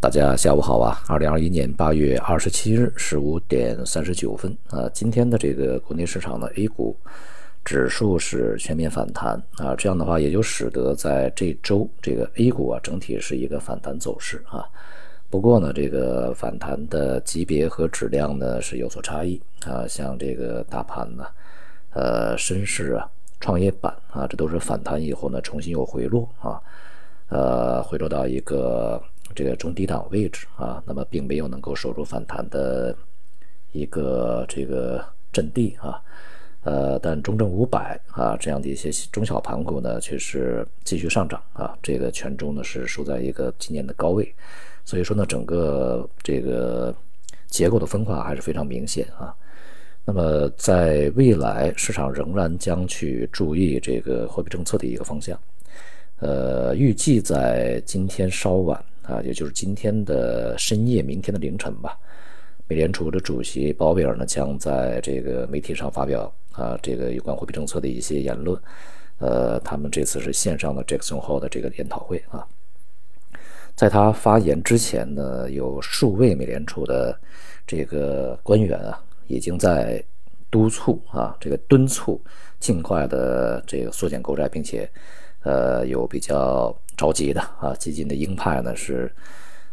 大家下午好啊！二零二一年八月二十七日十五点三十九分啊，今天的这个国内市场的，A 股指数是全面反弹啊，这样的话也就使得在这周这个 A 股啊整体是一个反弹走势啊。不过呢，这个反弹的级别和质量呢是有所差异啊，像这个大盘呢，呃，深市啊、创业板啊，这都是反弹以后呢重新又回落啊，呃，回落到一个。这个中低档位置啊，那么并没有能够守住反弹的一个这个阵地啊，呃，但中证五百啊这样的一些中小盘股呢，却是继续上涨啊，这个权重呢是守在一个今年的高位，所以说呢，整个这个结构的分化还是非常明显啊。那么在未来，市场仍然将去注意这个货币政策的一个方向，呃，预计在今天稍晚。啊，也就是今天的深夜，明天的凌晨吧。美联储的主席鲍威尔呢，将在这个媒体上发表啊，这个有关货币政策的一些言论。呃，他们这次是线上的 Jackson Hole 的这个研讨会啊。在他发言之前呢，有数位美联储的这个官员啊，已经在督促啊，这个敦促尽快的这个缩减购债，并且呃，有比较。着急的啊，基金的鹰派呢是，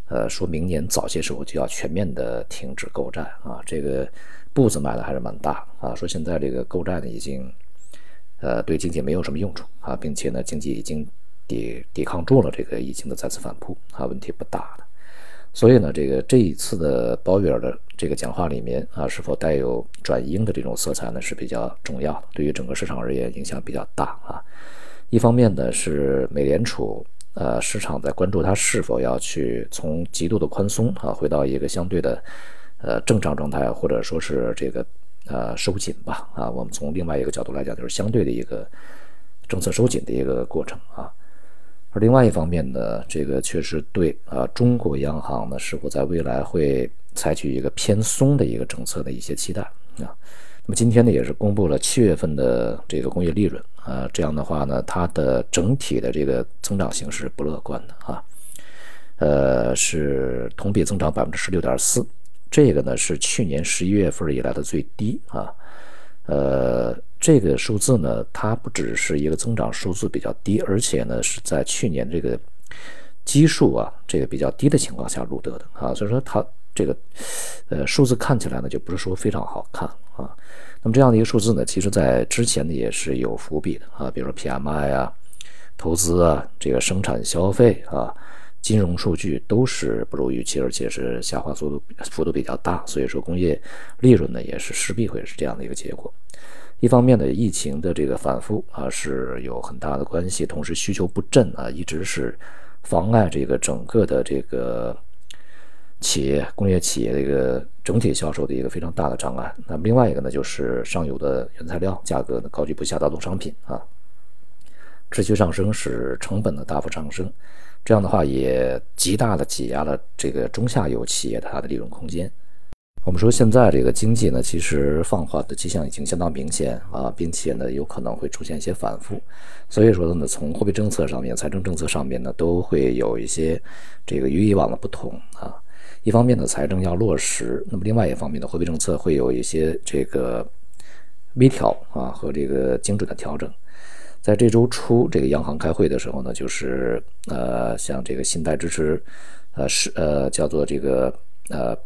呃，说明年早些时候就要全面的停止购债啊，这个步子迈的还是蛮大啊。说现在这个购债呢已经，呃，对经济没有什么用处啊，并且呢经济已经抵抵抗住了这个疫情的再次反扑啊，问题不大的。所以呢，这个这一次的鲍威尔的这个讲话里面啊，是否带有转鹰的这种色彩呢是比较重要的，对于整个市场而言影响比较大啊。一方面呢是美联储。呃，市场在关注它是否要去从极度的宽松啊，回到一个相对的呃正常状态，或者说是这个呃收紧吧啊。我们从另外一个角度来讲，就是相对的一个政策收紧的一个过程啊。而另外一方面呢，这个确实对啊，中国央行呢是否在未来会采取一个偏松的一个政策的一些期待啊。那么今天呢，也是公布了七月份的这个工业利润。啊，这样的话呢，它的整体的这个增长形势不乐观的啊，呃，是同比增长百分之十六点四，这个呢是去年十一月份以来的最低啊，呃，这个数字呢，它不只是一个增长数字比较低，而且呢是在去年这个基数啊这个比较低的情况下录得的啊，所以说它这个呃数字看起来呢就不是说非常好看啊。那么这样的一个数字呢，其实在之前呢也是有伏笔的啊，比如说 PMI 啊、投资啊、这个生产消费啊、金融数据都是不如预期，而且是下滑速度幅度比较大，所以说工业利润呢也是势必会是这样的一个结果。一方面呢，疫情的这个反复啊是有很大的关系，同时需求不振啊一直是妨碍这个整个的这个。企业工业企业的一个整体销售的一个非常大的障碍。那么另外一个呢，就是上游的原材料价格呢高居不下，大宗商品啊持续上升，使成本的大幅上升。这样的话也极大的挤压了这个中下游企业它的利润空间。我们说现在这个经济呢，其实放缓的迹象已经相当明显啊，并且呢有可能会出现一些反复。所以说呢，从货币政策上面、财政政策上面呢，都会有一些这个与以往的不同啊。一方面呢，财政要落实；那么另外一方面呢，货币政策会有一些这个微调啊和这个精准的调整。在这周初，这个央行开会的时候呢，就是呃，像这个信贷支持，呃是呃叫做这个呃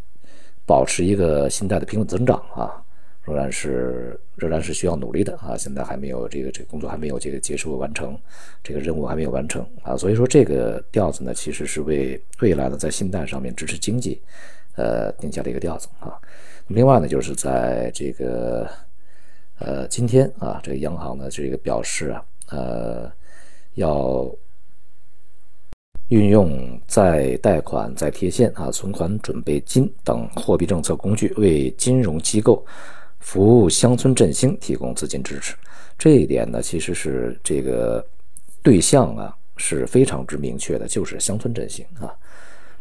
保持一个信贷的平稳增长啊。仍然是仍然是需要努力的啊！现在还没有这个这个工作还没有这个结束完成，这个任务还没有完成啊！所以说这个调子呢，其实是为未来呢在信贷上面支持经济，呃定下的一个调子啊。另外呢，就是在这个呃今天啊，这个央行呢这个表示啊，呃要运用再贷款、再贴现啊、存款准备金等货币政策工具为金融机构。服务乡村振兴提供资金支持，这一点呢，其实是这个对象啊是非常之明确的，就是乡村振兴啊。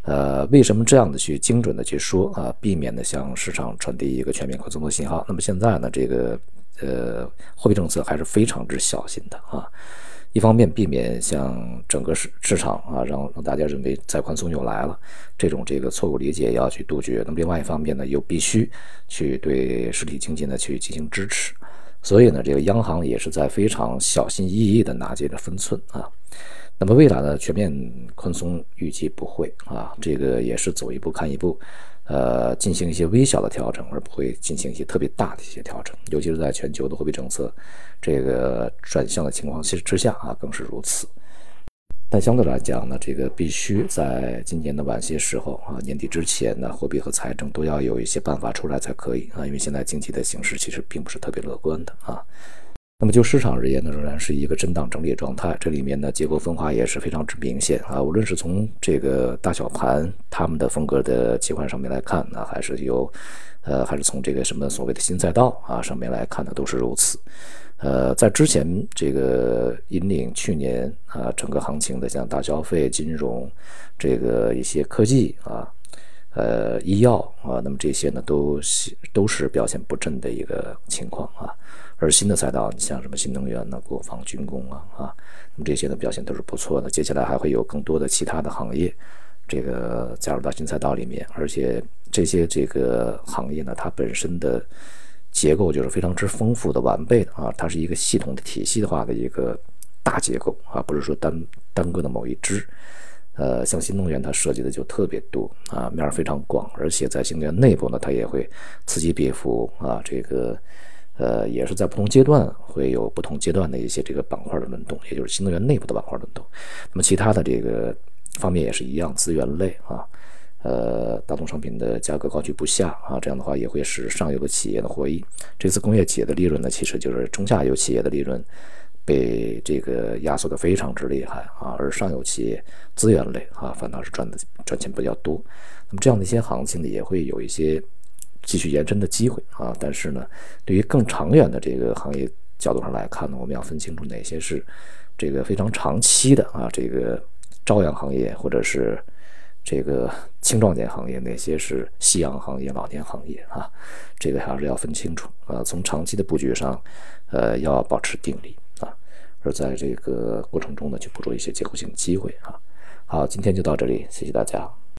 呃，为什么这样的去精准的去说啊，避免呢向市场传递一个全面宽松的信号？那么现在呢，这个呃货币政策还是非常之小心的啊，一方面避免像整个市市场啊，让让大家认为再宽松又来了这种这个错误理解要去杜绝。那么另外一方面呢，又必须去对实体经济呢去进行支持。所以呢，这个央行也是在非常小心翼翼地拿捏着分寸啊。那么未来呢，全面宽松预计不会啊，这个也是走一步看一步。呃，进行一些微小的调整，而不会进行一些特别大的一些调整，尤其是在全球的货币政策这个转向的情况之下啊，更是如此。但相对来讲呢，这个必须在今年的晚些时候啊，年底之前呢，货币和财政都要有一些办法出来才可以啊，因为现在经济的形势其实并不是特别乐观的啊。那么就市场而言呢，仍然是一个震荡整理状态，这里面呢结构分化也是非常之明显啊。无论是从这个大小盘他们的风格的切换上面来看呢，还是有，呃，还是从这个什么所谓的新赛道啊上面来看呢，都是如此。呃，在之前这个引领去年啊整个行情的像大消费、金融，这个一些科技啊，呃，医药啊，那么这些呢都是都是表现不振的一个情况啊。而新的赛道，你像什么新能源呢、国防军工啊啊，那么这些呢表现都是不错的。接下来还会有更多的其他的行业，这个加入到新赛道里面，而且这些这个行业呢，它本身的结构就是非常之丰富的、完备的啊，它是一个系统的体系的话的一个大结构啊，不是说单单个的某一支。呃，像新能源它涉及的就特别多啊，面非常广，而且在新能源内部呢，它也会此起彼伏啊，这个。呃，也是在不同阶段会有不同阶段的一些这个板块的轮动，也就是新能源内部的板块轮动。那么其他的这个方面也是一样，资源类啊，呃，大宗商品的价格高居不下啊，这样的话也会使上游的企业的获益。这次工业企业的利润呢，其实就是中下游企业的利润被这个压缩的非常之厉害啊，而上游企业资源类啊，反倒是赚的赚钱比较多。那么这样的一些行情呢，也会有一些。继续延伸的机会啊，但是呢，对于更长远的这个行业角度上来看呢，我们要分清楚哪些是这个非常长期的啊，这个朝阳行业或者是这个青壮年行业，哪些是夕阳行业、老年行业啊，这个还是要分清楚啊。从长期的布局上，呃，要保持定力，而在这个过程中呢，去捕捉一些结构性机会啊。好，今天就到这里，谢谢大家。